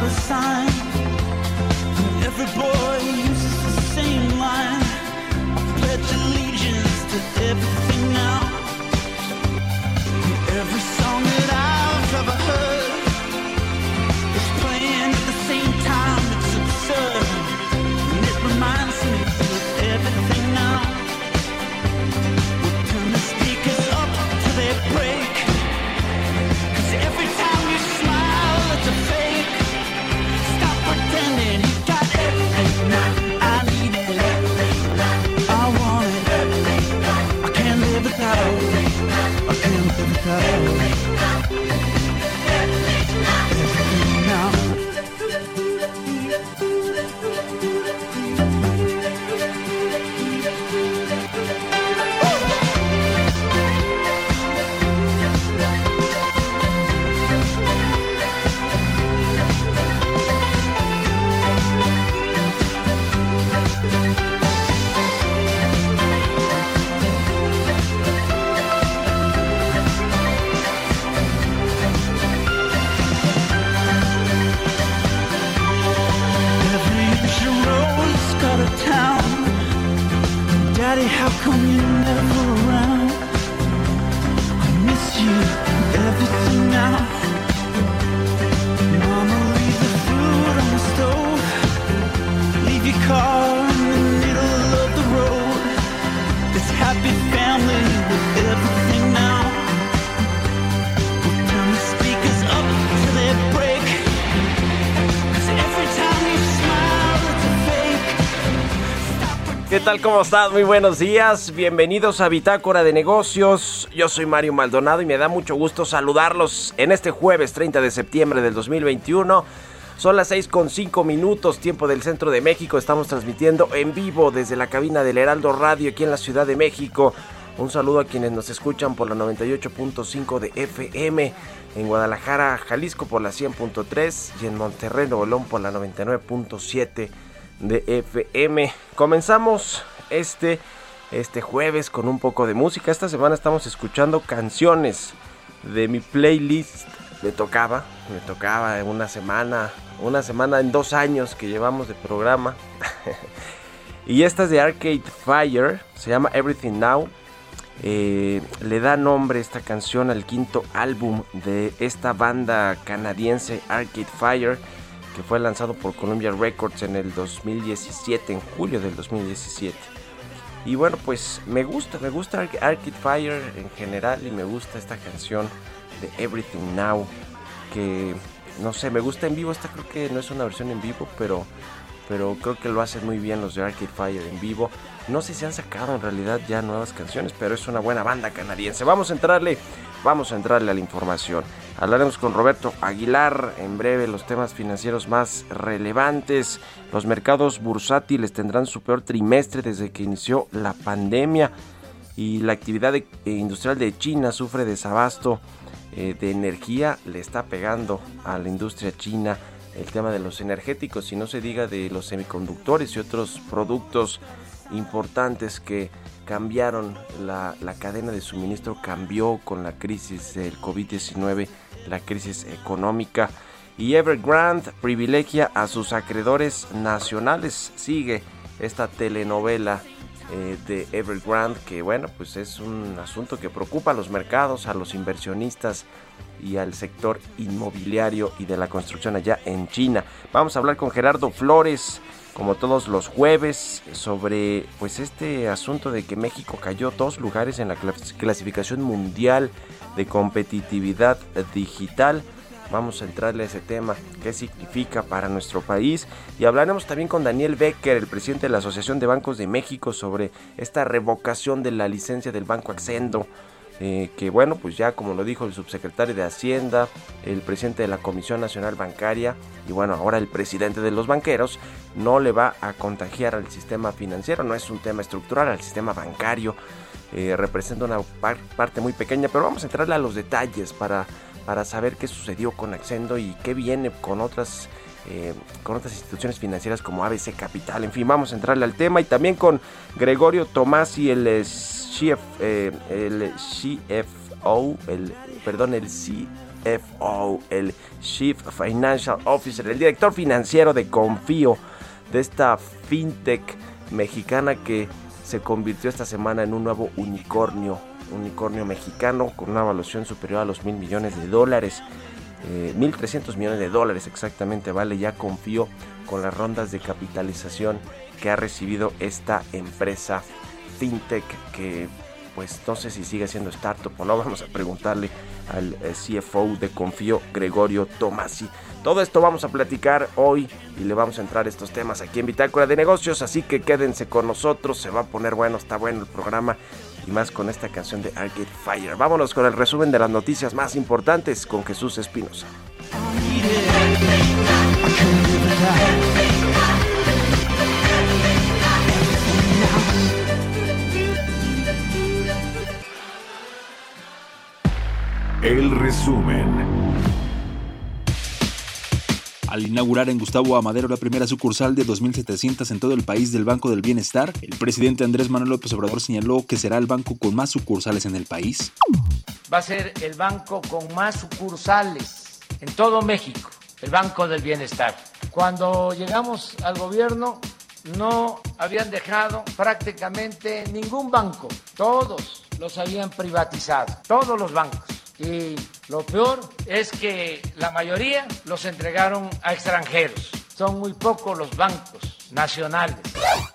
not a sign. Tal? ¿Cómo estás? Muy buenos días. Bienvenidos a Bitácora de Negocios. Yo soy Mario Maldonado y me da mucho gusto saludarlos en este jueves 30 de septiembre del 2021. Son las 6 con 5 minutos, tiempo del centro de México. Estamos transmitiendo en vivo desde la cabina del Heraldo Radio aquí en la Ciudad de México. Un saludo a quienes nos escuchan por la 98.5 de FM, en Guadalajara, Jalisco por la 100.3 y en Monterrey, Nuevo León por la 99.7 de FM. Comenzamos este, este jueves con un poco de música. Esta semana estamos escuchando canciones de mi playlist. Me tocaba, me tocaba en una semana, una semana en dos años que llevamos de programa. y esta es de Arcade Fire, se llama Everything Now. Eh, le da nombre esta canción al quinto álbum de esta banda canadiense Arcade Fire que fue lanzado por Columbia Records en el 2017, en julio del 2017. Y bueno, pues me gusta, me gusta Arc- Arcade Fire en general y me gusta esta canción de Everything Now, que no sé, me gusta en vivo, esta creo que no es una versión en vivo, pero, pero creo que lo hacen muy bien los de Arcade Fire en vivo. No sé si han sacado en realidad ya nuevas canciones, pero es una buena banda canadiense. Vamos a entrarle, vamos a entrarle a la información. Hablaremos con Roberto Aguilar en breve los temas financieros más relevantes. Los mercados bursátiles tendrán su peor trimestre desde que inició la pandemia y la actividad eh, industrial de China sufre desabasto eh, de energía, le está pegando a la industria china el tema de los energéticos y no se diga de los semiconductores y otros productos importantes que cambiaron la, la cadena de suministro, cambió con la crisis del COVID-19, la crisis económica. Y Evergrande privilegia a sus acreedores nacionales. Sigue esta telenovela eh, de Evergrande, que bueno, pues es un asunto que preocupa a los mercados, a los inversionistas y al sector inmobiliario y de la construcción allá en China. Vamos a hablar con Gerardo Flores, como todos los jueves, sobre pues este asunto de que México cayó dos lugares en la clasificación mundial de competitividad digital. Vamos a entrarle a ese tema, qué significa para nuestro país. Y hablaremos también con Daniel Becker, el presidente de la Asociación de Bancos de México, sobre esta revocación de la licencia del Banco Accendo. Eh, que bueno, pues ya como lo dijo el subsecretario de Hacienda, el presidente de la Comisión Nacional Bancaria y bueno, ahora el presidente de los banqueros, no le va a contagiar al sistema financiero, no es un tema estructural, al sistema bancario. Eh, representa una parte muy pequeña, pero vamos a entrarle a los detalles para para saber qué sucedió con Accendo y qué viene con otras eh, con otras instituciones financieras como ABC Capital. En fin, vamos a entrarle al tema y también con Gregorio Tomasi, el, eh, eh, el CFO, el, perdón, el CFO, el Chief Financial Officer, el director financiero de Confío, de esta fintech mexicana que se convirtió esta semana en un nuevo unicornio unicornio mexicano con una evaluación superior a los mil millones de dólares. Eh, 1.300 millones de dólares exactamente vale, ya confío con las rondas de capitalización que ha recibido esta empresa fintech que pues no sé si sigue siendo startup o no, vamos a preguntarle al eh, CFO de Confío, Gregorio Tomasi. Todo esto vamos a platicar hoy y le vamos a entrar estos temas aquí en Bitácora de Negocios, así que quédense con nosotros, se va a poner bueno, está bueno el programa y más con esta canción de Arcade Fire. Vámonos con el resumen de las noticias más importantes con Jesús Espinosa. El resumen. Al inaugurar en Gustavo Amadero la primera sucursal de 2.700 en todo el país del Banco del Bienestar, el presidente Andrés Manuel López Obrador señaló que será el banco con más sucursales en el país. Va a ser el banco con más sucursales en todo México, el Banco del Bienestar. Cuando llegamos al gobierno no habían dejado prácticamente ningún banco, todos los habían privatizado, todos los bancos y lo peor es que la mayoría los entregaron a extranjeros. Son muy pocos los bancos nacionales.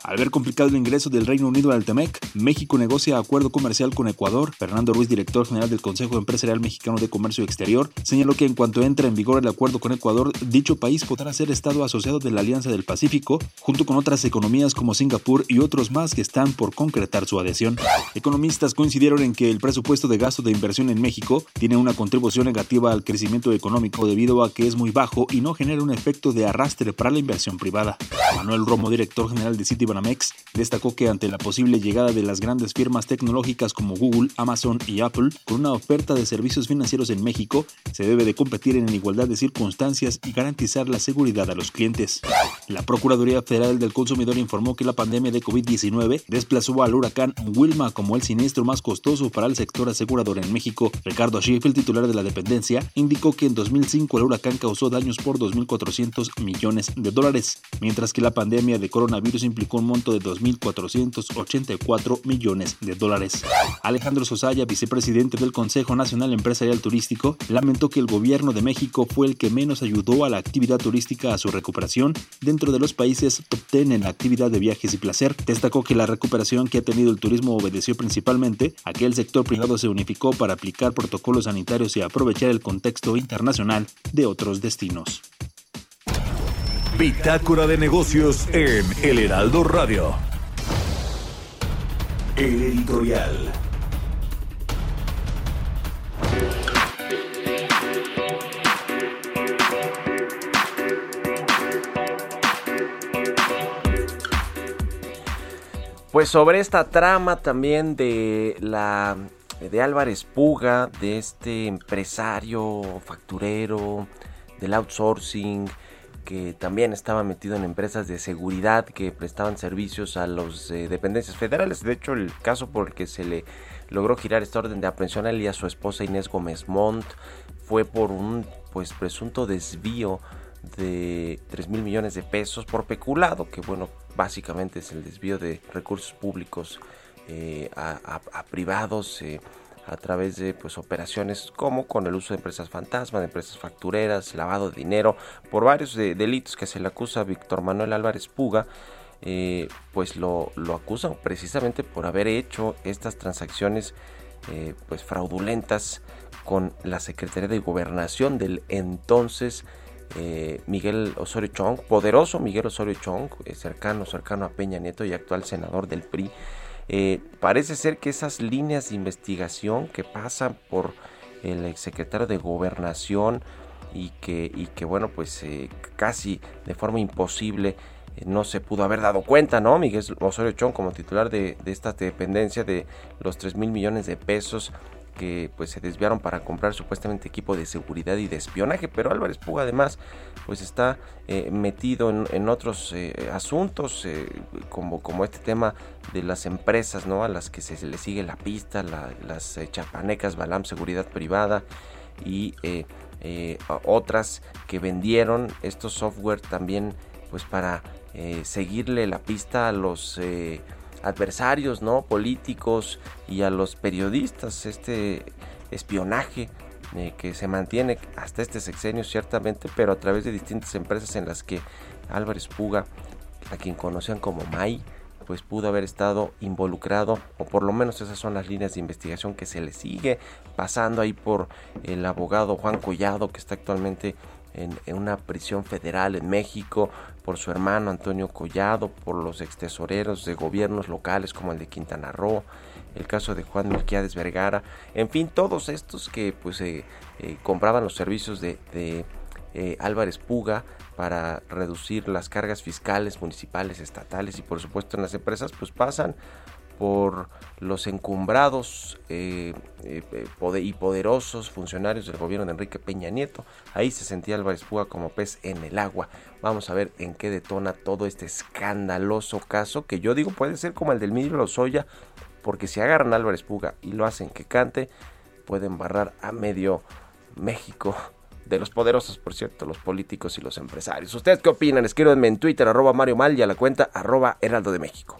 Al ver complicado el ingreso del Reino Unido al TEMEC, México negocia acuerdo comercial con Ecuador. Fernando Ruiz, director general del Consejo Empresarial Mexicano de Comercio Exterior, señaló que en cuanto entre en vigor el acuerdo con Ecuador, dicho país podrá ser Estado asociado de la Alianza del Pacífico, junto con otras economías como Singapur y otros más que están por concretar su adhesión. Economistas coincidieron en que el presupuesto de gasto de inversión en México tiene una contribución negativa al crecimiento económico debido a que es muy bajo y no genera un efecto de arrastre para la inversión privada. Manuel Romo, director general de Citibanamex, destacó que ante la posible llegada de las grandes firmas tecnológicas como Google, Amazon y Apple con una oferta de servicios financieros en México, se debe de competir en igualdad de circunstancias y garantizar la seguridad a los clientes. La Procuraduría Federal del Consumidor informó que la pandemia de COVID-19 desplazó al huracán Wilma como el siniestro más costoso para el sector asegurador en México. Ricardo Schiff, el titular de la dependencia, indicó que en 2005 el huracán causó daños por 2.400 millones de dólares, mientras que la pandemia de coronavirus implicó un monto de 2.484 millones de dólares. Alejandro Sosaya, vicepresidente del Consejo Nacional Empresarial Turístico, lamentó que el gobierno de México fue el que menos ayudó a la actividad turística a su recuperación dentro de los países top 10 en la actividad de viajes y placer. Destacó que la recuperación que ha tenido el turismo obedeció principalmente a que el sector privado se unificó para aplicar protocolos sanitarios y aprovechar el contexto internacional de otros destinos. Bitácora de negocios en El Heraldo Radio. El editorial. Pues sobre esta trama también de la de Álvarez Puga, de este empresario facturero, del outsourcing, que también estaba metido en empresas de seguridad que prestaban servicios a los eh, dependencias federales. De hecho, el caso por el que se le logró girar esta orden de aprehensión a él y a su esposa Inés Gómez Montt fue por un pues presunto desvío de 3 mil millones de pesos por peculado, que bueno, básicamente es el desvío de recursos públicos eh, a, a, privados eh, a través de pues operaciones como con el uso de empresas fantasma, de empresas factureras, lavado de dinero, por varios delitos que se le acusa a Víctor Manuel Álvarez Puga, eh, pues lo, lo, acusan precisamente por haber hecho estas transacciones pues fraudulentas con la Secretaría de Gobernación del entonces Miguel Osorio Chong, poderoso Miguel Osorio Chong, cercano, cercano a Peña Nieto y actual senador del PRI. Eh, parece ser que esas líneas de investigación que pasan por el exsecretario de gobernación y que, y que bueno, pues eh, casi de forma imposible eh, no se pudo haber dado cuenta, ¿no? Miguel Osorio Chong como titular de, de esta dependencia de los 3 mil millones de pesos que pues se desviaron para comprar supuestamente equipo de seguridad y de espionaje, pero Álvarez Puga además pues está eh, metido en, otros eh, asuntos eh, como, como este tema de las empresas ¿no? a las que se, le sigue la pista, las chapanecas Balam Seguridad Privada y otras que vendieron estos software también pues para seguirle la pista a los adversarios no políticos y a los periodistas este espionaje eh, que se mantiene hasta este sexenio ciertamente pero a través de distintas empresas en las que Álvarez Puga a quien conocían como May pues pudo haber estado involucrado o por lo menos esas son las líneas de investigación que se le sigue pasando ahí por el abogado Juan Collado que está actualmente en, una prisión federal en México, por su hermano Antonio Collado, por los extesoreros de gobiernos locales como el de Quintana Roo, el caso de Juan Melquiades Vergara, en fin, todos estos que pues eh, eh, compraban los servicios de, eh, Álvarez Puga para reducir las cargas fiscales, municipales, estatales y por supuesto en las empresas, pues pasan por los encumbrados eh, eh, eh, y poderosos funcionarios del gobierno de Enrique Peña Nieto. Ahí se sentía Álvarez Puga como pez en el agua. Vamos a ver en qué detona todo este escandaloso caso que yo digo puede ser como el del Miguel Lozoya, porque si agarran a Álvarez Puga y lo hacen que cante, pueden barrar a medio México de los poderosos, por cierto, los políticos y los empresarios. ¿Ustedes qué opinan? Escríbanme en Twitter, arroba Mario Mal y a la cuenta arroba Heraldo de México.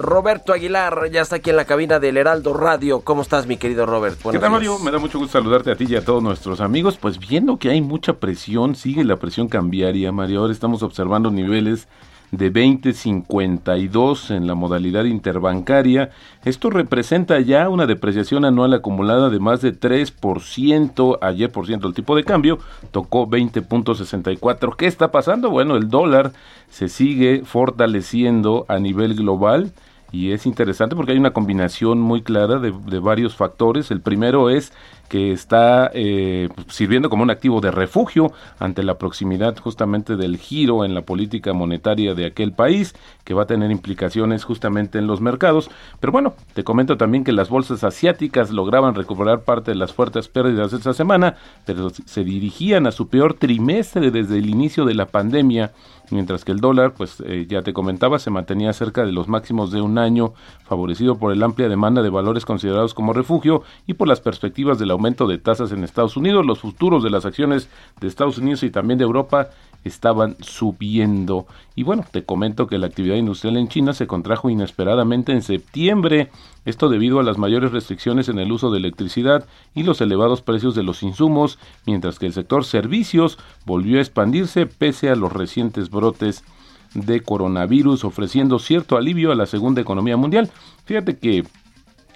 Roberto Aguilar ya está aquí en la cabina del Heraldo Radio. ¿Cómo estás, mi querido Robert? ¿Qué tal, Mario? Me da mucho gusto saludarte a ti y a todos nuestros amigos. Pues viendo que hay mucha presión, sigue la presión cambiaria, Mario. Ahora estamos observando niveles de 20.52 en la modalidad interbancaria. Esto representa ya una depreciación anual acumulada de más de 3%. Ayer, por ciento, el tipo de cambio tocó 20.64. ¿Qué está pasando? Bueno, el dólar se sigue fortaleciendo a nivel global y es interesante porque hay una combinación muy clara de, varios factores. El primero es que está eh, sirviendo como un activo de refugio ante la proximidad justamente del giro en la política monetaria de aquel país, que va a tener implicaciones justamente en los mercados. Pero bueno, te comento también que las bolsas asiáticas lograban recuperar parte de las fuertes pérdidas de esta semana, pero se dirigían a su peor trimestre desde el inicio de la pandemia mientras que el dólar, pues eh, ya te comentaba, se mantenía cerca de los máximos de un año, favorecido por la amplia demanda de valores considerados como refugio y por las perspectivas del aumento de tasas en Estados Unidos. Los futuros de las acciones de Estados Unidos y también de Europa estaban subiendo. Y bueno, te comento que la actividad industrial en China se contrajo inesperadamente en septiembre, esto debido a las mayores restricciones en el uso de electricidad y los elevados precios de los insumos, mientras que el sector servicios volvió a expandirse pese a los recientes brotes de coronavirus, ofreciendo cierto alivio a la segunda economía mundial. Fíjate que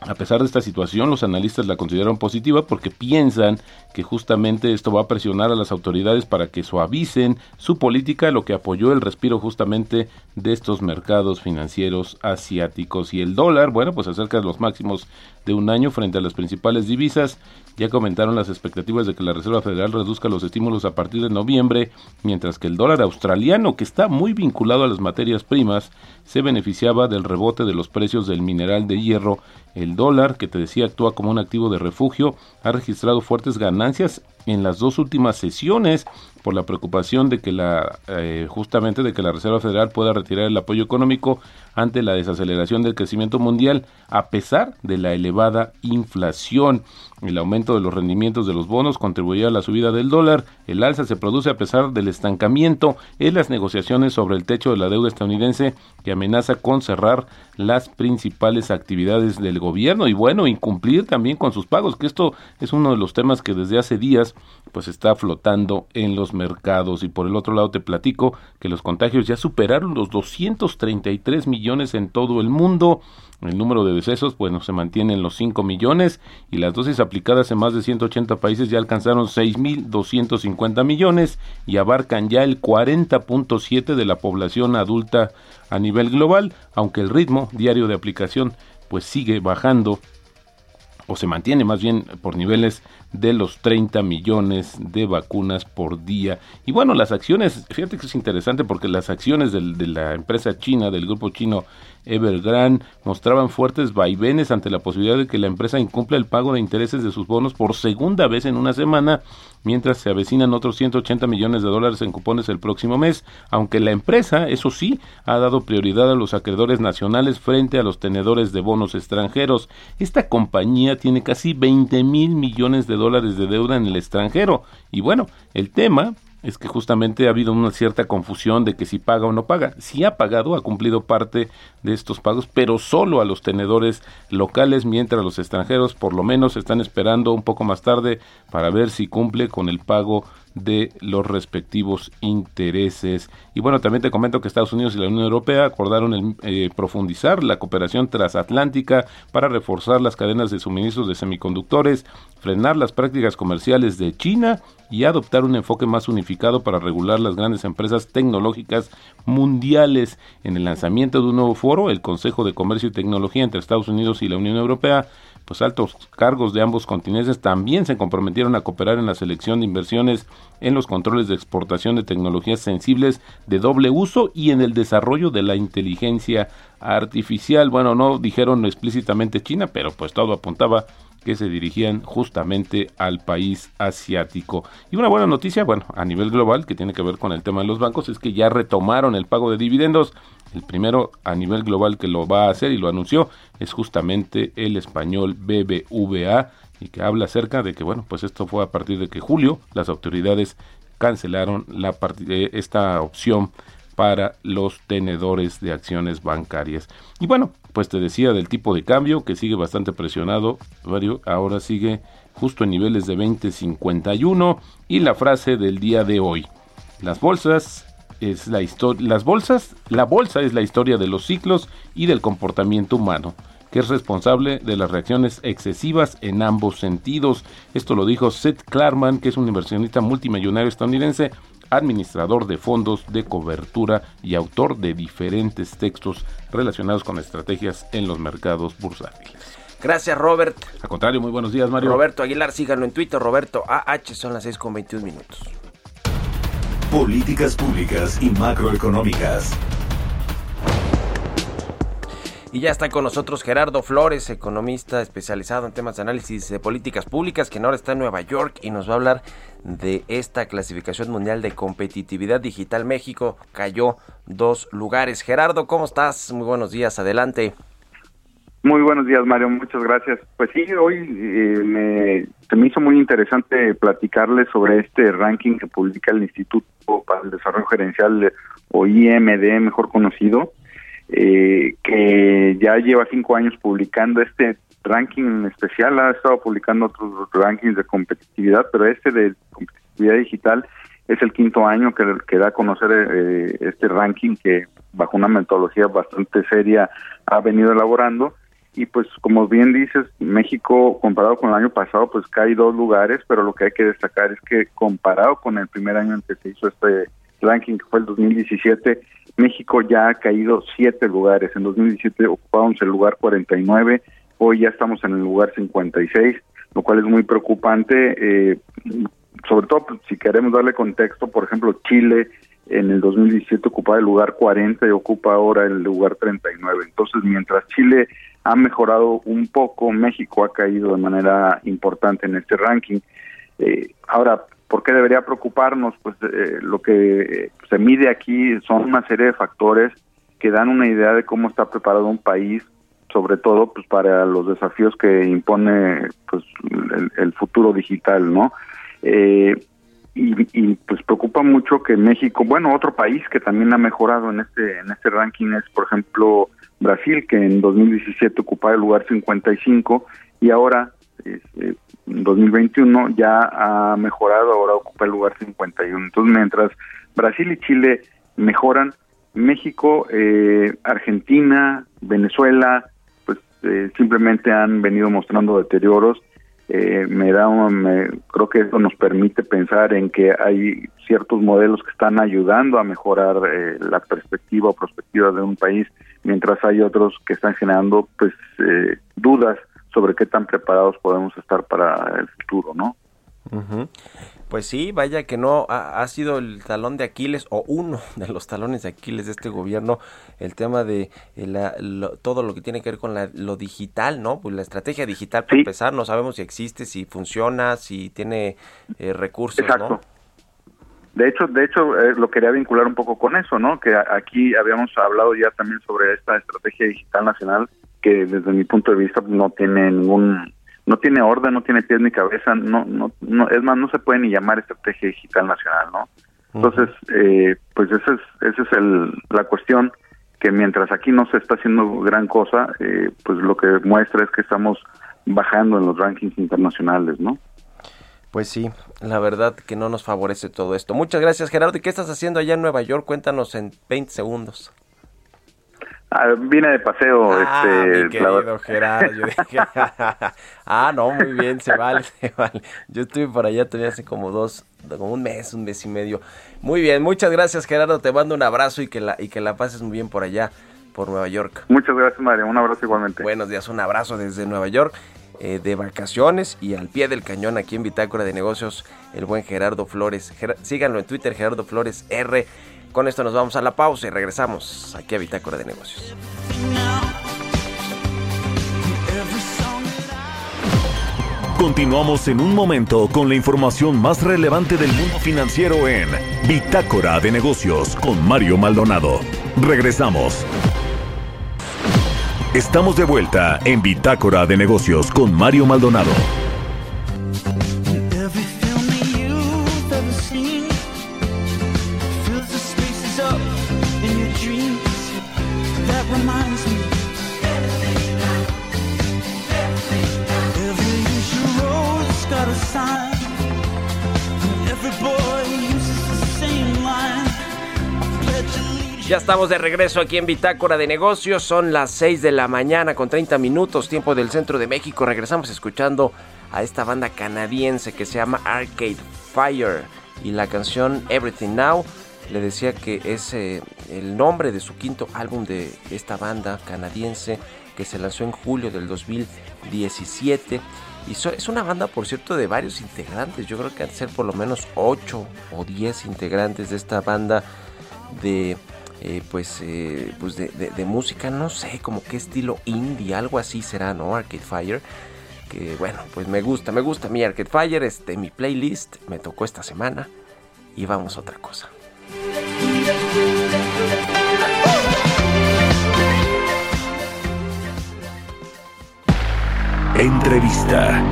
a pesar de esta situación, los analistas la consideran positiva porque piensan que justamente esto va a presionar a las autoridades para que suavicen su política, lo que apoyó el respiro justamente de estos mercados financieros asiáticos. Y el dólar, bueno, pues acerca de los máximos de un año frente a las principales divisas, ya comentaron las expectativas de que la Reserva Federal reduzca los estímulos a partir de noviembre, mientras que el dólar australiano, que está muy vinculado a las materias primas, se beneficiaba del rebote de los precios del mineral de hierro. El dólar, que te decía actúa como un activo de refugio, ha registrado fuertes ganancias en las dos últimas sesiones por la preocupación de que la eh, justamente de que la Reserva Federal pueda retirar el apoyo económico ante la desaceleración del crecimiento mundial a pesar de la elevada inflación. El aumento de los rendimientos de los bonos contribuyó a la subida del dólar. El alza se produce a pesar del estancamiento en las negociaciones sobre el techo de la deuda estadounidense que amenaza con cerrar las principales actividades del gobierno y bueno, incumplir también con sus pagos, que esto es uno de los temas que desde hace días pues está flotando en los mercados y por el otro lado te platico que los contagios ya superaron los 233 millones en todo el mundo. El número de decesos, bueno, se mantiene en los 5 millones y las dosis aplicadas en más de 180 países ya alcanzaron 6.250 millones y abarcan ya el 40.7 de la población adulta a nivel global, aunque el ritmo diario de aplicación pues sigue bajando o se mantiene más bien por niveles de los 30 millones de vacunas por día. Y bueno, las acciones, fíjate que es interesante porque las acciones del, de la empresa china, del grupo chino Evergrande, mostraban fuertes vaivenes ante la posibilidad de que la empresa incumpla el pago de intereses de sus bonos por segunda vez en una semana, mientras se avecinan otros 180 millones de dólares en cupones el próximo mes, aunque la empresa, eso sí, ha dado prioridad a los acreedores nacionales frente a los tenedores de bonos extranjeros. Esta compañía tiene casi 20 mil millones de dólares de deuda en el extranjero. Y bueno, el tema es que justamente ha habido una cierta confusión de que si paga o no paga. Si ha pagado, ha cumplido parte de estos pagos, pero solo a los tenedores locales, mientras los extranjeros por lo menos están esperando un poco más tarde para ver si cumple con el pago de los respectivos intereses. Y bueno, también te comento que Estados Unidos y la Unión Europea acordaron eh, profundizar la cooperación transatlántica para reforzar las cadenas de suministros de semiconductores, frenar las prácticas comerciales de China y adoptar un enfoque más unificado para regular las grandes empresas tecnológicas mundiales. En el lanzamiento de un nuevo foro, el Consejo de Comercio y Tecnología entre Estados Unidos y la Unión Europea pues altos cargos de ambos continentes también se comprometieron a cooperar en la selección de inversiones en los controles de exportación de tecnologías sensibles de doble uso y en el desarrollo de la inteligencia artificial. Bueno, no dijeron explícitamente China, pero pues todo apuntaba que se dirigían justamente al país asiático. Y una buena noticia, bueno, a nivel global, que tiene que ver con el tema de los bancos, es que ya retomaron el pago de dividendos. El primero a nivel global que lo va a hacer y lo anunció es justamente el español BBVA y que habla acerca de que, bueno, pues esto fue a partir de que julio las autoridades cancelaron la eh, esta opción para los tenedores de acciones bancarias. Y bueno, pues te decía del tipo de cambio que sigue bastante presionado, ahora sigue justo en niveles de 20.51 y la frase del día de hoy. Las bolsas es la historia, las bolsas, la bolsa es la historia de los ciclos y del comportamiento humano, que es responsable de las reacciones excesivas en ambos sentidos. Esto lo dijo Seth Klarman, que es un inversionista multimillonario estadounidense, administrador de fondos de cobertura y autor de diferentes textos relacionados con estrategias en los mercados bursátiles. Gracias, Robert. Al contrario, muy buenos días, Mario. Roberto Aguilar, síganlo en Twitter, Roberto AH, son las 6 con 21 minutos. Políticas públicas y macroeconómicas. Y ya está con nosotros Gerardo Flores, economista especializado en temas de análisis de políticas públicas, que ahora está en Nueva York y nos va a hablar de esta clasificación mundial de competitividad digital. México cayó dos lugares. Gerardo, ¿cómo estás? Muy buenos días, adelante. Muy buenos días, Mario. Muchas gracias. Pues sí, hoy eh, me, se me hizo muy interesante platicarles sobre este ranking que publica el Instituto para el Desarrollo Gerencial o IMD, mejor conocido, eh, que ya lleva cinco años publicando este ranking especial. Ha estado publicando otros rankings de competitividad, pero este de competitividad digital es el quinto año que, da a conocer eh, este ranking que bajo una metodología bastante seria ha venido elaborando y pues como bien dices, México comparado con el año pasado pues cae dos lugares, pero lo que hay que destacar es que comparado con el primer año en que se hizo este ranking, que fue el 2017, México ya ha caído siete lugares. En 2017 ocupábamos el lugar 49, hoy ya estamos en el lugar 56. lo cual es muy preocupante, eh, sobre todo pues, si queremos darle contexto, por ejemplo, Chile en el 2017 ocupaba el lugar 40 y ocupa ahora el lugar 39. Entonces, mientras Chile ha mejorado un poco, México ha caído de manera importante en este ranking. Eh, ahora, ¿por qué debería preocuparnos? Pues eh, lo que se mide aquí son una serie de factores que dan una idea de cómo está preparado un país, sobre todo pues para los desafíos que impone pues el, el futuro digital, ¿no? Eh, y, pues preocupa mucho que México, bueno, otro país que también ha mejorado en este en este ranking es, por ejemplo, Brasil, que en 2017 ocupaba el lugar 55 y ahora este, en 2021 ya ha mejorado, ahora ocupa el lugar 51. Entonces, mientras Brasil y Chile mejoran, México, eh, Argentina, Venezuela, eh, simplemente han venido mostrando deterioros. Eh, me da me, creo que eso nos permite pensar en que hay ciertos modelos que están ayudando a mejorar eh, la perspectiva o perspectiva de un país mientras hay otros que están generando pues eh, dudas sobre qué tan preparados podemos estar para el futuro no pues sí, vaya que no ha, sido el talón de Aquiles o uno de los talones de Aquiles de este gobierno el tema de eh, todo lo que tiene que ver con lo digital, ¿no? Pues la estrategia digital para empezar, no sabemos si existe, si funciona, si tiene eh, recursos, Exacto. De hecho, de hecho eh, lo quería vincular un poco con eso, ¿no? Que aquí habíamos hablado ya también sobre esta estrategia digital nacional que desde mi punto de vista no tiene ningún no tiene orden, no tiene pies ni cabeza, no, no, no, es más, no se puede ni llamar estrategia digital nacional, ¿no? Entonces, eh, pues esa es, esa es el, la cuestión, que mientras aquí no se está haciendo gran cosa, eh, pues lo que muestra es que estamos bajando en los rankings internacionales, ¿no? Pues sí, la verdad que no nos favorece todo esto. Muchas gracias, Gerardo. ¿Y qué estás haciendo allá en Nueva York? Cuéntanos en 20 segundos. Ah, vine de paseo. Ah, este, mi querido Gerardo. Yo dije, ah, no, muy bien, se vale, se vale. Yo estuve por allá tenía hace como dos, como un mes, un mes y medio. Muy bien, muchas gracias Gerardo, te mando un abrazo y que la, y que la pases muy bien por allá, por Nueva York. Muchas gracias María, un abrazo igualmente. Buenos días, un abrazo desde Nueva York. Eh, de vacaciones y al pie del cañón aquí en Bitácora de Negocios, el buen Gerardo Flores. síganlo en Twitter, Gerardo Flores R. Con esto nos vamos a la pausa y regresamos aquí a Bitácora de Negocios. Continuamos en un momento con la información más relevante del mundo financiero en Bitácora de Negocios con Mario Maldonado. Regresamos. Estamos de vuelta en Bitácora de Negocios con Mario Maldonado. Ya estamos de regreso aquí en Bitácora de Negocios. Son las 6 de la mañana con 30 minutos, tiempo del centro de México. Regresamos escuchando a esta banda canadiense que se llama Arcade Fire y la canción Everything Now. Le decía que es eh, el nombre de su quinto álbum de esta banda canadiense que se lanzó en julio del 2017. Y es una banda, por cierto, de varios integrantes. Yo creo que han de ser por lo menos 8 o 10 integrantes de esta banda de eh, pues, eh, pues de, música, no sé, como qué estilo indie, algo así será, ¿no? Arcade Fire. Que bueno, pues me gusta, me gusta mi Arcade Fire, este, mi playlist me tocó esta semana y vamos a otra cosa. Entrevista.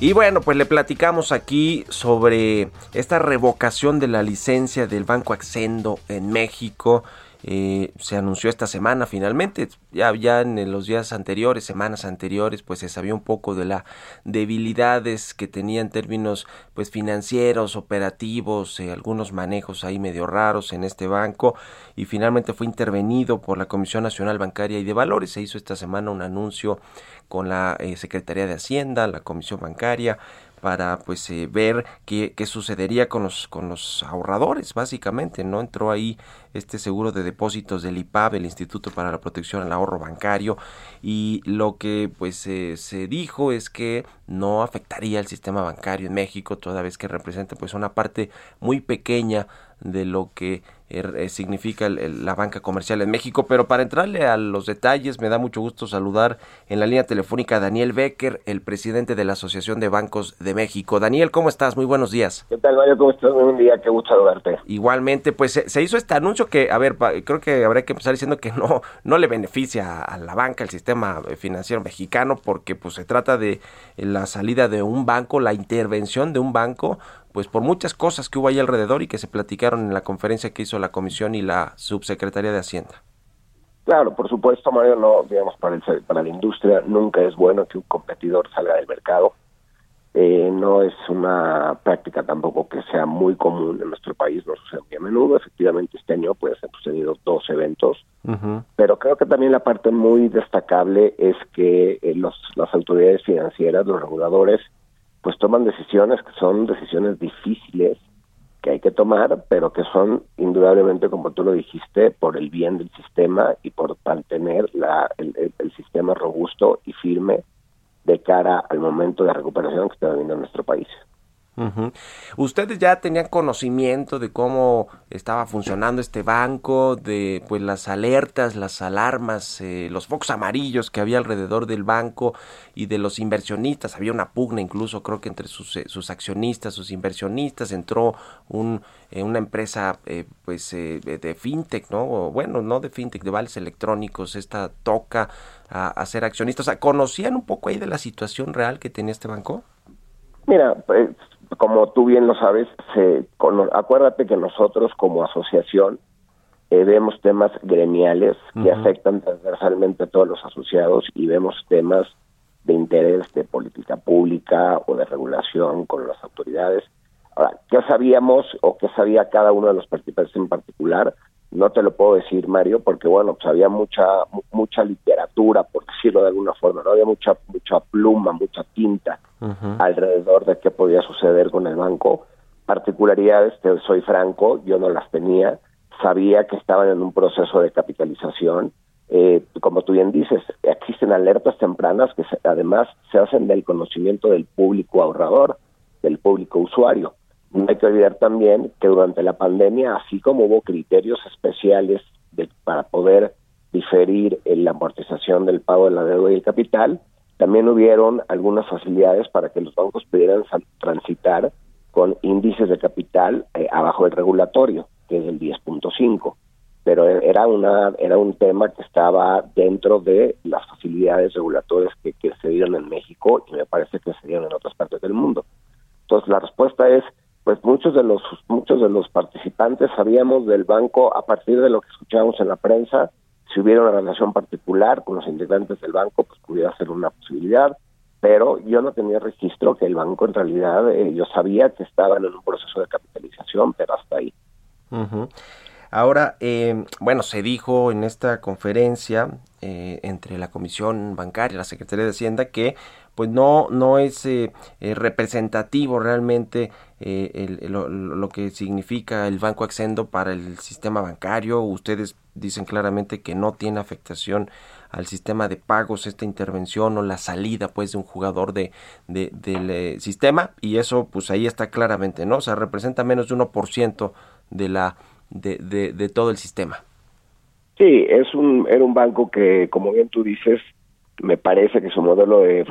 Y bueno, pues le platicamos aquí sobre esta revocación de la licencia del Banco Accendo en México. Eh, se anunció esta semana finalmente, ya, ya en los días anteriores, semanas anteriores, pues se sabía un poco de las debilidades que tenía en términos pues financieros, operativos, eh, algunos manejos ahí medio raros en este banco y finalmente fue intervenido por la Comisión Nacional Bancaria y de Valores. Se hizo esta semana un anuncio con la eh, Secretaría de Hacienda, la Comisión Bancaria, para pues eh, ver qué, qué, sucedería con los con los ahorradores básicamente no entró ahí este seguro de depósitos del IPAB el Instituto para la Protección al Ahorro Bancario y lo que pues eh, se dijo es que no afectaría el sistema bancario en México toda vez que representa pues una parte muy pequeña de lo que eh, significa la banca comercial en México. Pero para entrarle a los detalles, me da mucho gusto saludar en la línea telefónica a Daniel Becker, el presidente de la Asociación de Bancos de México. Daniel, ¿cómo estás? Muy buenos días. ¿Qué tal, Mario? ¿Cómo estás? Muy buen día, qué gusto saludarte. Igualmente, pues se, hizo este anuncio que, a ver, creo que habría que empezar diciendo que no, no le beneficia a la banca, el sistema financiero mexicano, porque pues se trata de la salida de un banco, la intervención de un banco pues por muchas cosas que hubo ahí alrededor y que se platicaron en la conferencia que hizo la comisión y la subsecretaría de Hacienda. Claro, por supuesto, Mario, no, digamos, para, el, para la industria nunca es bueno que un competidor salga del mercado. Eh, no es una práctica tampoco que sea muy común en nuestro país, no sucede muy a menudo. Efectivamente, este año pues han sucedido dos eventos, pero creo que también la parte muy destacable es que eh, los, las autoridades financieras, los reguladores, pues toman decisiones que son decisiones difíciles que hay que tomar, pero que son indudablemente, como tú lo dijiste, por el bien del sistema y por mantener la, el, el sistema robusto y firme de cara al momento de recuperación que está viviendo nuestro país. Ustedes ya tenían conocimiento de cómo estaba funcionando este banco, de pues las alertas, las alarmas, eh, los focos amarillos que había alrededor del banco y de los inversionistas. Había una pugna incluso, creo que entre sus, eh, sus accionistas, sus inversionistas, entró un, eh, una empresa pues de fintech, ¿no? bueno, no de fintech, de vales electrónicos, esta toca a, a ser accionistas. O sea, ¿conocían un poco ahí de la situación real que tenía este banco? Mira, pues como tú bien lo sabes, se, acuérdate que nosotros como asociación eh, vemos temas gremiales que afectan transversalmente a todos los asociados y vemos temas de interés de política pública o de regulación con las autoridades. Ahora, ¿qué sabíamos o qué sabía cada uno de los participantes en particular? No te lo puedo decir, Mario, porque bueno, pues había mucha mucha literatura, por decirlo de alguna forma, no había mucha mucha pluma, mucha tinta alrededor de qué podía suceder con el banco. Particularidades, te soy franco, yo no las tenía, sabía que estaban en un proceso de capitalización. Eh, como tú bien dices, existen alertas tempranas que además se hacen del conocimiento del público ahorrador, del público usuario. No hay que olvidar también que durante la pandemia, así como hubo criterios especiales de, para poder diferir la amortización del pago de la deuda y el capital, también hubieron algunas facilidades para que los bancos pudieran transitar con índices de capital eh, abajo del regulatorio, que es el 10.5. Pero era una era un tema que estaba dentro de las facilidades regulatorias que se dieron en México y me parece que se dieron en otras partes del mundo. Entonces la respuesta es, pues muchos de los muchos de los participantes sabíamos del banco a partir de lo que escuchábamos en la prensa si hubiera una relación particular con los integrantes del banco, pues pudiera ser una posibilidad, pero yo no tenía registro que el banco en realidad, eh, yo sabía que estaban en un proceso de capitalización, pero hasta ahí. Ahora, eh, bueno, se dijo en esta conferencia eh, entre la Comisión Bancaria y la Secretaría de Hacienda que pues no, no es eh, eh, representativo realmente eh, lo, que significa el Banco Accendo para el sistema bancario. Ustedes dicen claramente que no tiene afectación al sistema de pagos esta intervención o la salida pues de un jugador de, del sistema y eso pues ahí está claramente, ¿no? O sea, representa menos de 1% de la de, de, todo el sistema. Sí, es un, era un banco que, como bien tú dices, me parece que su modelo de,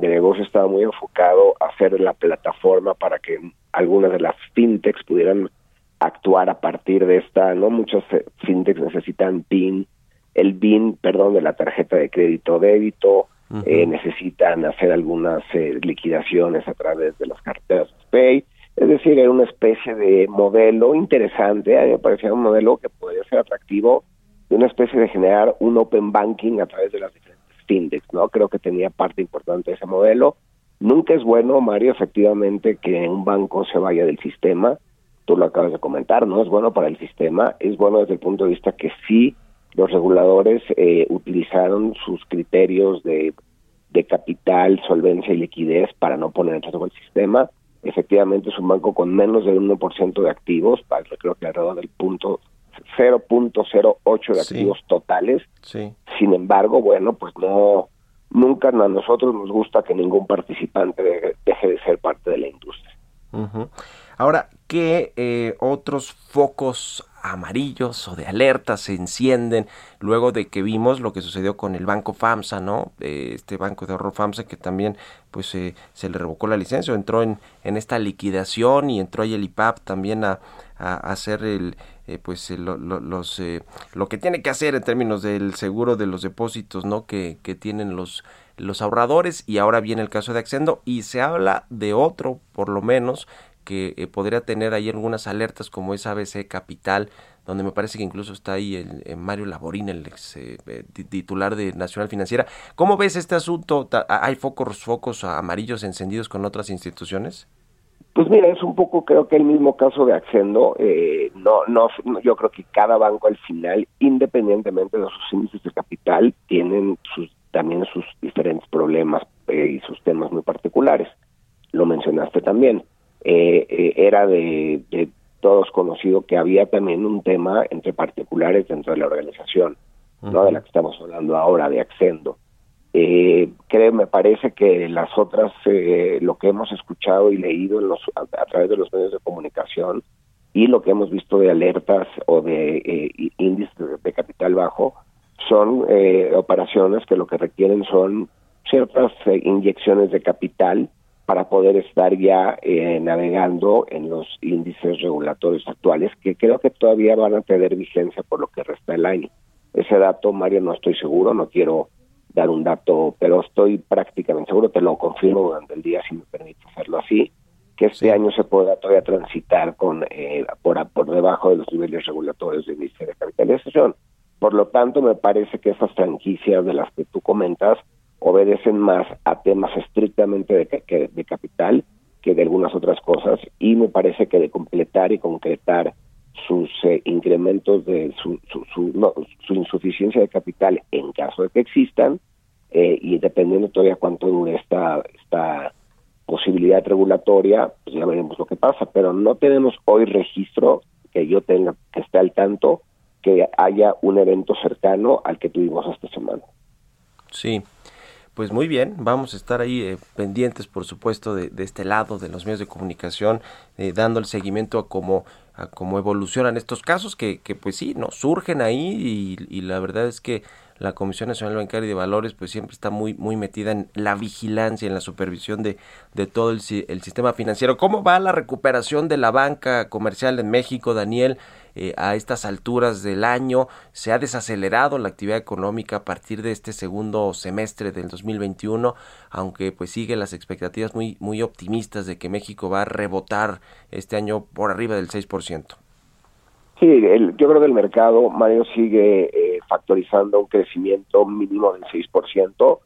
negocio estaba muy enfocado a hacer la plataforma para que algunas de las fintechs pudieran actuar a partir de esta, ¿no? Muchos eh, fintechs necesitan PIN, el BIN, perdón, de la tarjeta de crédito débito, eh, necesitan hacer algunas eh, liquidaciones a través de las carteras Pay, es decir, era una especie de modelo interesante, a mí me parecía un modelo que podría ser atractivo, de una especie de generar un open banking a través de las diferentes Findex, ¿no? Creo que tenía parte importante de ese modelo. Nunca es bueno, Mario, efectivamente, que un banco se vaya del sistema. Tú lo acabas de comentar, no es bueno para el sistema, es bueno desde el punto de vista que sí los reguladores eh, utilizaron sus criterios de, de capital, solvencia y liquidez para no poner en riesgo el sistema. Efectivamente es un banco con menos del 1% de activos, creo que alrededor del punto 0.08 de activos totales. Sí. Sin embargo, bueno, pues no, nunca a nosotros nos gusta que ningún participante deje de ser parte de la industria. Ahora, ¿qué eh, otros focos amarillos o de alerta se encienden luego de que vimos lo que sucedió con el banco FAMSA, ¿no? Eh, este banco de ahorro FAMSA que también pues eh, se le revocó la licencia, entró en, en esta liquidación y entró ahí el IPAP también a, a hacer el pues lo, los lo que tiene que hacer en términos del seguro de los depósitos, ¿no? Que, que tienen los los ahorradores y ahora viene el caso de Accendo y se habla de otro por lo menos que eh, podría tener ahí algunas alertas como es ABC Capital, donde me parece que incluso está ahí el, Mario Laborín, el ex eh, eh, titular de Nacional Financiera. ¿Cómo ves este asunto? ¿Hay focos, focos amarillos encendidos con otras instituciones? Pues mira, es un poco creo que el mismo caso de Accendo. no, no, yo creo que cada banco al final, independientemente de sus índices de capital, tienen sus, también sus diferentes problemas y sus temas muy particulares. Lo mencionaste también. Eh, eh, era de, todos conocido que había también un tema entre particulares dentro de la organización, no de la que estamos hablando ahora, de Accendo. Eh, creo, me parece que las otras, eh, lo que hemos escuchado y leído en los, a, través de los medios de comunicación y lo que hemos visto de alertas o de índices de, capital bajo, son operaciones que lo que requieren son ciertas inyecciones de capital para poder estar ya eh, navegando en los índices regulatorios actuales, que creo que todavía van a tener vigencia por lo que resta el año. Ese dato, Mario, no estoy seguro, no quiero dar un dato, pero estoy prácticamente seguro, te lo confirmo durante el día, si me permite hacerlo así, que este año se pueda todavía transitar con eh, por, por debajo de los niveles regulatorios de índice de capitalización. Por lo tanto, me parece que esas franquicias de las que tú comentas obedecen más a temas estrictamente de, de capital que de algunas otras cosas y me parece que de completar y concretar sus eh, incrementos de su, su, insuficiencia de capital en caso de que existan eh, y dependiendo todavía cuánto dure esta, esta posibilidad regulatoria, pues ya veremos lo que pasa, pero no tenemos hoy registro que yo tenga que esté al tanto que haya un evento cercano al que tuvimos esta semana. Sí, pues muy bien, vamos a estar ahí eh, pendientes, por supuesto, de, este lado de los medios de comunicación, eh, dando el seguimiento a cómo, a cómo evolucionan estos casos, que, que pues sí, no surgen ahí y, la verdad es que la Comisión Nacional Bancaria y de Valores pues siempre está muy muy metida en la vigilancia, en la supervisión de, de todo el, el sistema financiero. ¿Cómo va la recuperación de la banca comercial en México, Daniel? Eh, a estas alturas del año. Se ha desacelerado la actividad económica a partir de este segundo semestre del 2021, aunque pues sigue las expectativas muy, muy optimistas de que México va a rebotar este año por arriba del 6%. Sí, yo creo que el mercado, Mario, sigue eh, factorizando un crecimiento mínimo del 6%.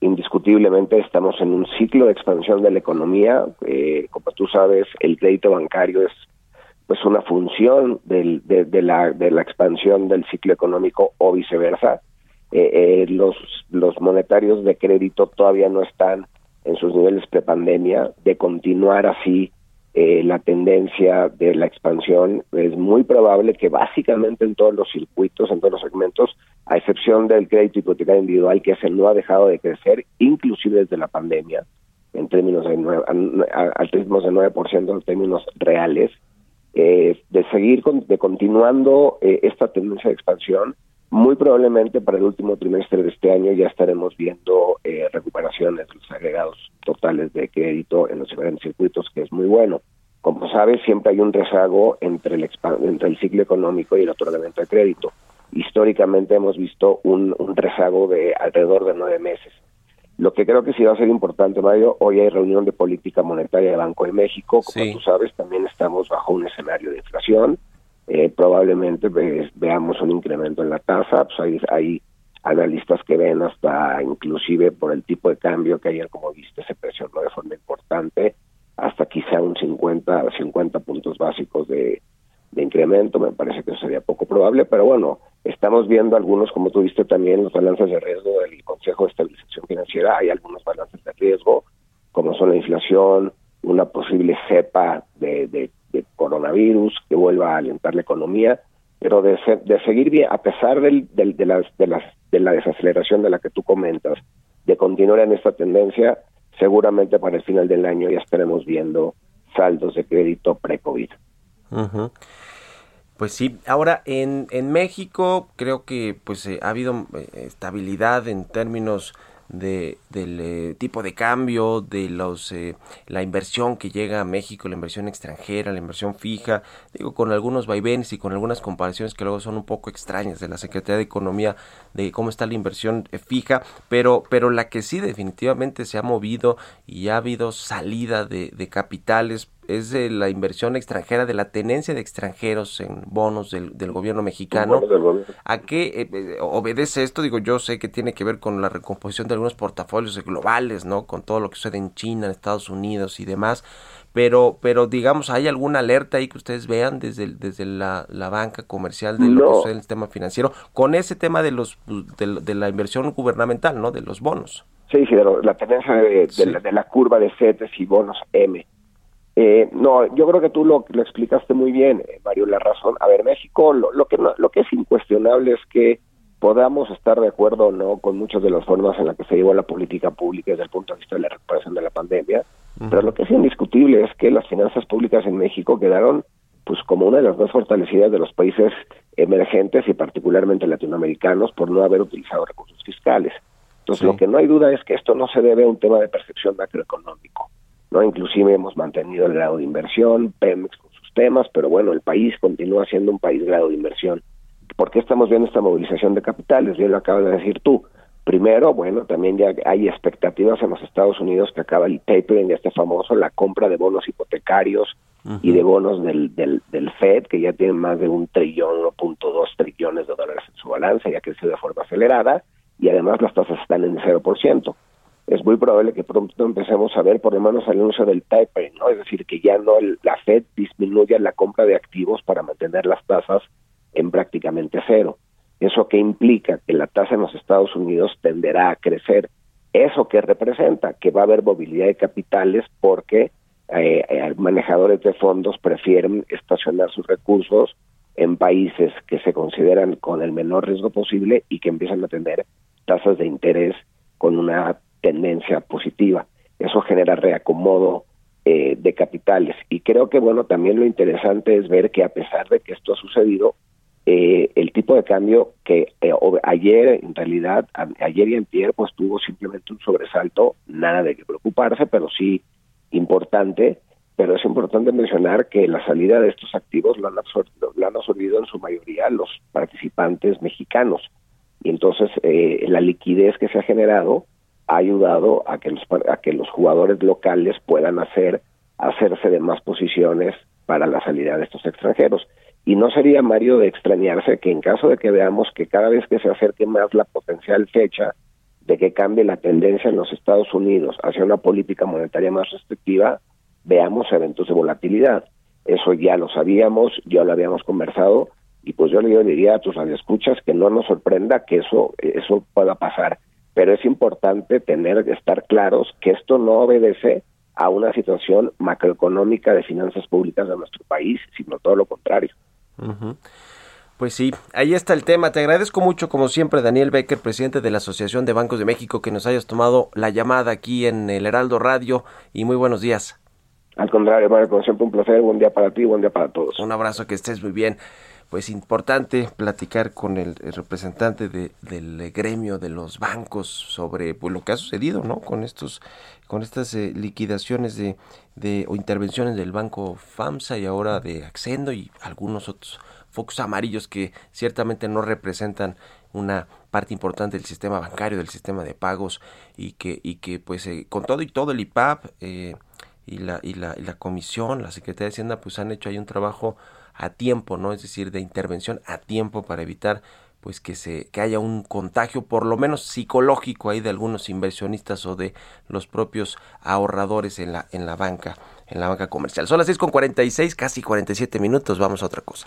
Indiscutiblemente estamos en un ciclo de expansión de la economía. Eh, como tú sabes, el crédito bancario es pues una función del, de, la, de la expansión del ciclo económico o viceversa. Eh, eh, los, los monetarios de crédito todavía no están en sus niveles prepandemia. De continuar así eh, la tendencia de la expansión, es muy probable que básicamente en todos los circuitos, en todos los segmentos, a excepción del crédito hipotecario individual, que ese no ha dejado de crecer, inclusive desde la pandemia, en términos de al de 9% en términos reales, eh, de seguir de continuando eh, esta tendencia de expansión. Muy probablemente para el último trimestre de este año ya estaremos viendo eh, recuperaciones de los agregados totales de crédito en los diferentes circuitos, que es muy bueno. Como sabes, siempre hay un rezago entre el, entre el ciclo económico y el otorgamiento de crédito. Históricamente hemos visto un, un rezago de alrededor de nueve meses. Lo que creo que sí va a ser importante, Mario, hoy hay reunión de política monetaria de Banco de México. Como tú sabes, también estamos bajo un escenario de inflación. Eh, probablemente veamos un incremento en la tasa. Pues hay, hay analistas que ven hasta, inclusive por el tipo de cambio que ayer, como viste, se presionó de forma importante, hasta quizá un 50, 50 puntos básicos de, de incremento. Me parece que eso sería poco probable, pero bueno, estamos viendo algunos, como tú viste también, los balances de riesgo del Consejo de Estabilización financiera hay algunos balances de riesgo, como son la inflación, una posible cepa de, coronavirus que vuelva a alentar la economía, pero de, seguir bien, a pesar del, de, las, de, las, de la desaceleración de la que tú comentas, de continuar en esta tendencia, seguramente para el final del año ya estaremos viendo saldos de crédito pre-COVID. Pues sí, ahora en, en México creo que pues eh, ha habido eh, estabilidad en términos de, del eh, tipo de cambio, de los eh, la inversión que llega a México, la inversión extranjera, la inversión fija, digo con algunos vaivenes y con algunas comparaciones que luego son un poco extrañas de la Secretaría de Economía de cómo está la inversión eh, fija, pero pero la que sí definitivamente se ha movido y ha habido salida de, de capitales es de la inversión extranjera, de la tenencia de extranjeros en bonos del, del gobierno mexicano. ¿A qué eh, eh, obedece esto? Digo, yo sé que tiene que ver con la recomposición de algunos portafolios globales, ¿no? Con todo lo que sucede en China, en Estados Unidos y demás. Pero, pero digamos, ¿hay alguna alerta ahí que ustedes vean desde, desde la, la banca comercial de lo que sucede en el sistema financiero con ese tema de los de, la inversión gubernamental, ¿no? De los bonos. Sí, sí, de la tendencia de, la, de la curva de CETES y bonos M eh, no, yo creo que tú lo, lo explicaste muy bien, eh, Mario, la razón. A ver, México, lo, lo, que lo que es incuestionable es que podamos estar de acuerdo o no con muchas de las formas en las que se llevó la política pública desde el punto de vista de la recuperación de la pandemia, pero lo que es indiscutible es que las finanzas públicas en México quedaron pues como una de las más fortalecidas de los países emergentes y particularmente latinoamericanos por no haber utilizado recursos fiscales. Entonces, lo que no hay duda es que esto no se debe a un tema de percepción macroeconómico. ¿No? Inclusive hemos mantenido el grado de inversión, Pemex con sus temas, pero bueno, el país continúa siendo un país grado de inversión. ¿Por qué estamos viendo esta movilización de capitales? Bien lo acabas de decir tú. Primero, bueno, también ya hay expectativas en los Estados Unidos que acaba el tapering este famoso, la compra de bonos hipotecarios y de bonos del, del, del Fed, que ya tienen más de un trillón, 1.2 trillones de dólares en su balance, ya ha crecido de forma acelerada, y además las tasas están en 0% es muy probable que pronto empecemos a ver por lo menos el uso del tapering, ¿no? Es decir, que ya no la Fed disminuya la compra de activos para mantener las tasas en prácticamente cero. ¿Eso qué implica? Que la tasa en los Estados Unidos tenderá a crecer. ¿Eso qué representa? Que va a haber movilidad de capitales porque eh, eh, manejadores de fondos prefieren estacionar sus recursos en países que se consideran con el menor riesgo posible y que empiezan a tener tasas de interés con una tendencia positiva. Eso genera reacomodo eh, de capitales. Y creo que, bueno, también lo interesante es ver que a pesar de que esto ha sucedido, eh, el tipo de cambio que eh, ayer, en realidad, ayer y antier, pues tuvo simplemente un sobresalto, nada de que preocuparse, pero sí importante, pero es importante mencionar que la salida de estos activos lo han, lo han absorbido en su mayoría los participantes mexicanos. Y entonces la liquidez que se ha generado ha ayudado a que los, a que los jugadores locales puedan hacer hacerse de más posiciones para la salida de estos extranjeros. Y no sería, Mario, de extrañarse que en caso de que veamos que cada vez que se acerque más la potencial fecha de que cambie la tendencia en los Estados Unidos hacia una política monetaria más restrictiva, veamos eventos de volatilidad. Eso ya lo sabíamos, ya lo habíamos conversado, y pues yo le diría a tus radioescuchas que no nos sorprenda que eso, eso pueda pasar pero es importante tener estar claros que esto no obedece a una situación macroeconómica de finanzas públicas de nuestro país, sino todo lo contrario. Pues sí, ahí está el tema. Te agradezco mucho, como siempre, Daniel Becker, presidente de la Asociación de Bancos de México, que nos hayas tomado la llamada aquí en el Heraldo Radio y muy buenos días. Al contrario, Mario, como siempre un placer, buen día para ti, buen día para todos. Un abrazo, que estés muy bien pues importante platicar con el, representante del gremio de los bancos sobre pues, lo que ha sucedido no con estos con estas eh, liquidaciones de, de o intervenciones del banco FAMSA y ahora de Accendo y algunos otros focos amarillos que ciertamente no representan una parte importante del sistema bancario del sistema de pagos y que y que pues eh, con todo y todo el IPAP eh, y la, y la y la comisión la Secretaría de Hacienda pues han hecho ahí un trabajo a tiempo, ¿no? Es decir, de intervención a tiempo para evitar pues que se que haya un contagio por lo menos psicológico ahí de algunos inversionistas o de los propios ahorradores en la en la banca, en la banca comercial. Son las 6 con 46, casi 47 minutos, vamos a otra cosa.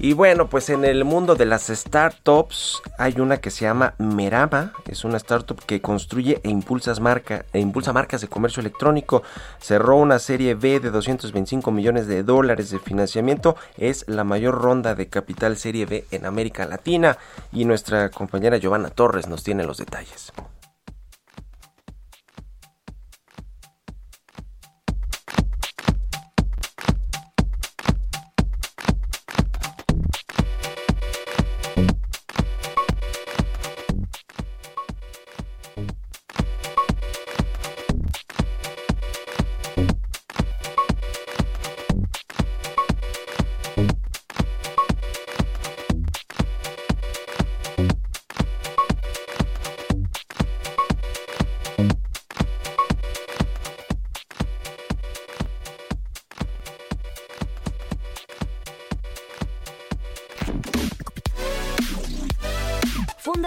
Y bueno, pues en el mundo de las startups hay una que se llama Merama, es una startup que construye e, e impulsa marcas de comercio electrónico. Cerró una serie B de 225 millones de dólares de financiamiento, es la mayor ronda de capital serie B en América Latina y nuestra compañera Giovanna Torres nos tiene los detalles.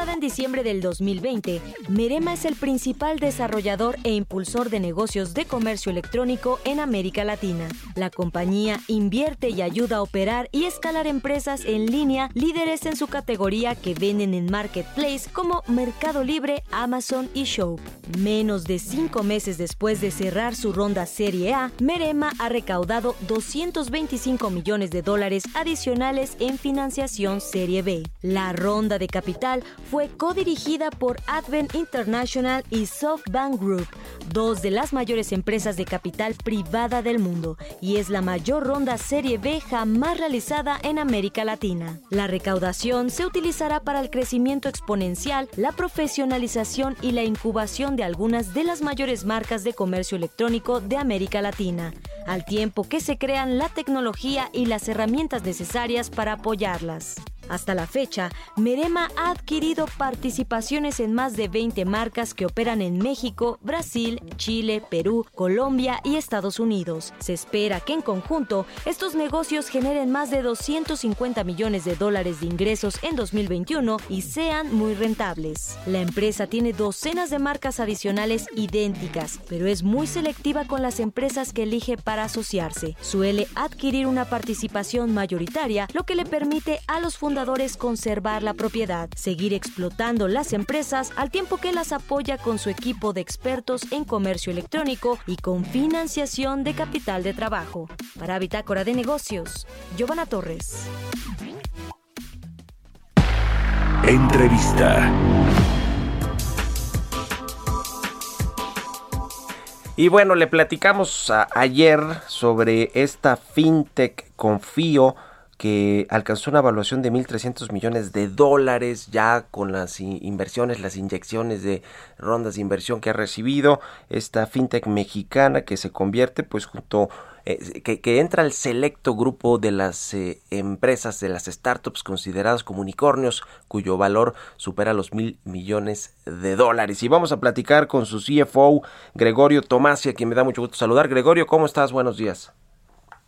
Fundada en diciembre del 2020, Merema es el principal desarrollador e impulsor de negocios de comercio electrónico en América Latina. La compañía invierte y ayuda a operar y escalar empresas en línea líderes en su categoría que venden en Marketplace como Mercado Libre, Amazon y Show. Menos de cinco meses después de cerrar su ronda Serie A, Merema ha recaudado 225 millones de dólares adicionales en financiación Serie B. La ronda de capital fue codirigida por Advent International y SoftBank Group, dos de las mayores empresas de capital privada del mundo, y es la mayor ronda Serie B jamás realizada en América Latina. La recaudación se utilizará para el crecimiento exponencial, la profesionalización y la incubación de algunas de las mayores marcas de comercio electrónico de América Latina, al tiempo que se crean la tecnología y las herramientas necesarias para apoyarlas. Hasta la fecha, Merema ha adquirido participaciones en más de 20 marcas que operan en México, Brasil, Chile, Perú, Colombia y Estados Unidos. Se espera que en conjunto estos negocios generen más de 250 millones de dólares de ingresos en 2021 y sean muy rentables. La empresa tiene docenas de marcas adicionales idénticas, pero es muy selectiva con las empresas que elige para asociarse. Suele adquirir una participación mayoritaria, lo que le permite a los fundadores conservar la propiedad, seguir explotando las empresas al tiempo que las apoya con su equipo de expertos en comercio electrónico y con financiación de capital de trabajo. Para Bitácora de Negocios, Giovanna Torres. Entrevista. Y bueno, le platicamos ayer sobre esta fintech Confío que alcanzó una evaluación de 1.300 millones de dólares ya con las inversiones, las inyecciones de rondas de inversión que ha recibido esta fintech mexicana que se convierte pues junto eh, que, que entra al selecto grupo de las eh, empresas, de las startups consideradas como unicornios, cuyo valor supera los mil millones de dólares. Y vamos a platicar con su CFO, Gregorio Tomasi, a quien me da mucho gusto saludar. Gregorio, ¿cómo estás? Buenos días.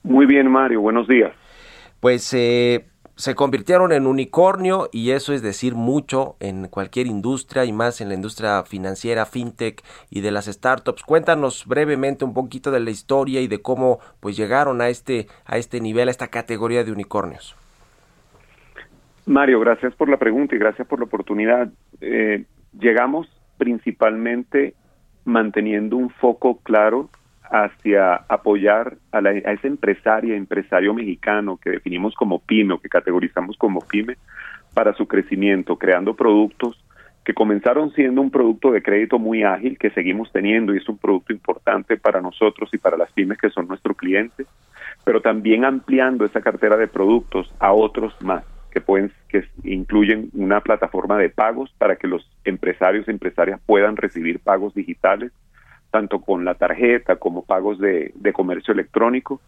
Muy bien, Mario, buenos días. Pues eh, se convirtieron en unicornio y eso es decir mucho en cualquier industria y más en la industria financiera, fintech y de las startups. Cuéntanos brevemente un poquito de la historia y de cómo pues llegaron a este a este nivel, a esta categoría de unicornios. Mario, gracias por la pregunta y gracias por la oportunidad. Eh, llegamos principalmente manteniendo un foco claro hacia apoyar a, la, a esa empresaria, empresario mexicano que definimos como pyme o que categorizamos como pyme para su crecimiento, creando productos que comenzaron siendo un producto de crédito muy ágil que seguimos teniendo y es un producto importante para nosotros y para las pymes que son nuestros clientes, pero también ampliando esa cartera de productos a otros más que pueden que incluyen una plataforma de pagos para que los empresarios y empresarias puedan recibir pagos digitales tanto con la tarjeta como pagos de, comercio electrónico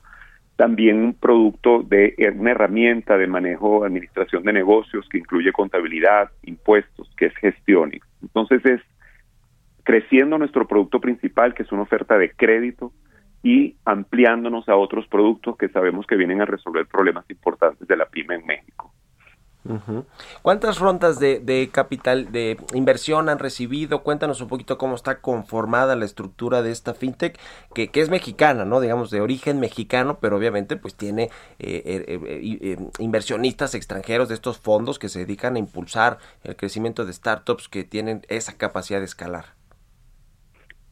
también un producto de una herramienta de manejo administración de negocios que incluye contabilidad impuestos que es Gestionix Entonces es creciendo nuestro producto principal, que es una oferta de crédito, y ampliándonos a otros productos que sabemos que vienen a resolver problemas importantes de la pyme en México. ¿Cuántas rondas de, capital, de inversión han recibido? Cuéntanos un poquito cómo está conformada la estructura de esta fintech, que, es mexicana, ¿no? Digamos, de origen mexicano, pero obviamente pues tiene eh, eh, eh, inversionistas extranjeros de estos fondos que se dedican a impulsar el crecimiento de startups que tienen esa capacidad de escalar.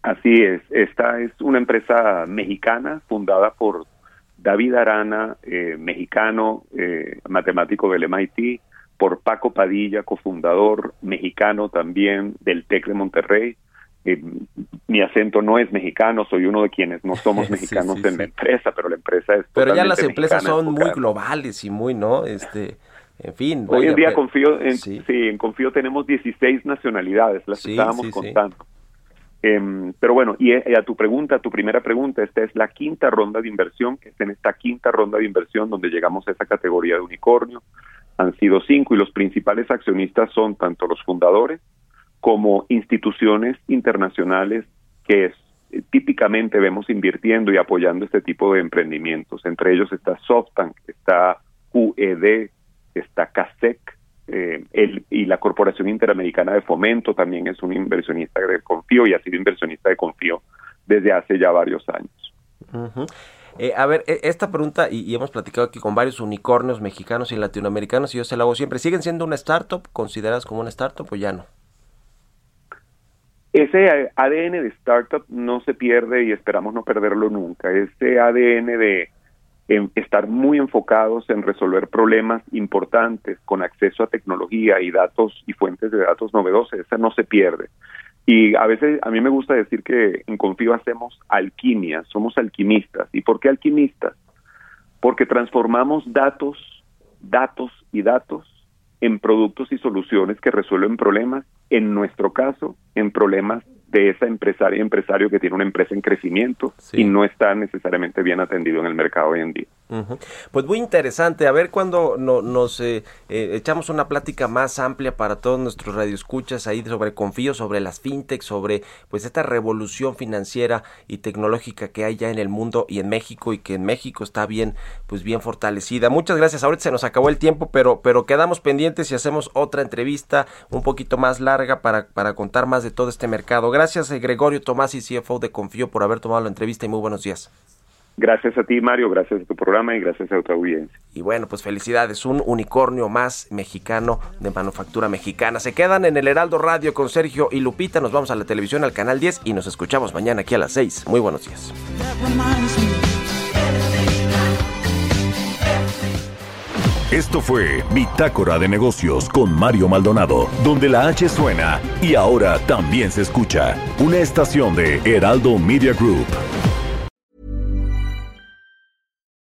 Así es, esta es una empresa mexicana fundada por David Arana, eh, mexicano, eh, matemático del MIT, por Paco Padilla, cofundador mexicano también del TEC de Monterrey. Eh, mi acento no es mexicano, soy uno de quienes no somos mexicanos en la empresa, pero la empresa es Pero ya las empresas son muy globales y muy, ¿no? Este, en fin. Hoy en día Confío, en, sí. en Confío tenemos 16 nacionalidades, las estábamos contando. Em, pero bueno, y, eh, a tu pregunta, a tu primera pregunta, esta es la quinta ronda de inversión, que es en esta quinta ronda de inversión donde llegamos a esa categoría de unicornio. Han sido cinco y los principales accionistas son tanto los fundadores como instituciones internacionales que eh, típicamente vemos invirtiendo y apoyando este tipo de emprendimientos. Entre ellos está SoftBank, está UED, está CASEC, eh, el, y la Corporación Interamericana de Fomento también es un inversionista de Confío y ha sido inversionista de Confío desde hace ya varios años. Eh, a ver, e, esta pregunta, y, hemos platicado aquí con varios unicornios mexicanos y latinoamericanos, y yo se la hago siempre, ¿siguen siendo una startup? ¿Consideradas como una startup o ya no? Ese ADN de startup no se pierde y esperamos no perderlo nunca. Ese ADN de en estar muy enfocados en resolver problemas importantes con acceso a tecnología y datos y fuentes de datos novedosos, esa no se pierde. Y a veces a mí me gusta decir que en Confío hacemos alquimia, somos alquimistas. ¿Y por qué alquimistas? Porque transformamos datos, datos y datos en productos y soluciones que resuelven problemas, en nuestro caso, en problemas de esa empresaria empresario que tiene una empresa en crecimiento y no está necesariamente bien atendido en el mercado hoy en día. Pues muy interesante, a ver cuando no, nos eh, eh, echamos una plática más amplia para todos nuestros radioescuchas ahí sobre confío, sobre las fintech, sobre pues esta revolución financiera y tecnológica que hay ya en el mundo y en México y que en México está bien pues bien fortalecida. Muchas gracias, ahorita se nos acabó el tiempo, pero, pero quedamos pendientes y hacemos otra entrevista un poquito más larga para, para contar más de todo este mercado. Gracias eh, Gregorio Tomás y CFO de Confío por haber tomado la entrevista y muy buenos días. Gracias a ti, Mario, gracias a tu programa y gracias a tu audiencia. Y bueno, pues felicidades, un unicornio más mexicano de manufactura mexicana. Se quedan en el Heraldo Radio con Sergio y Lupita. Nos vamos a la televisión al canal 10 y nos escuchamos mañana aquí a las 6. Muy buenos días. Esto fue Bitácora de Negocios con Mario Maldonado, donde la H suena y ahora también se escucha. Una estación de Heraldo Media Group.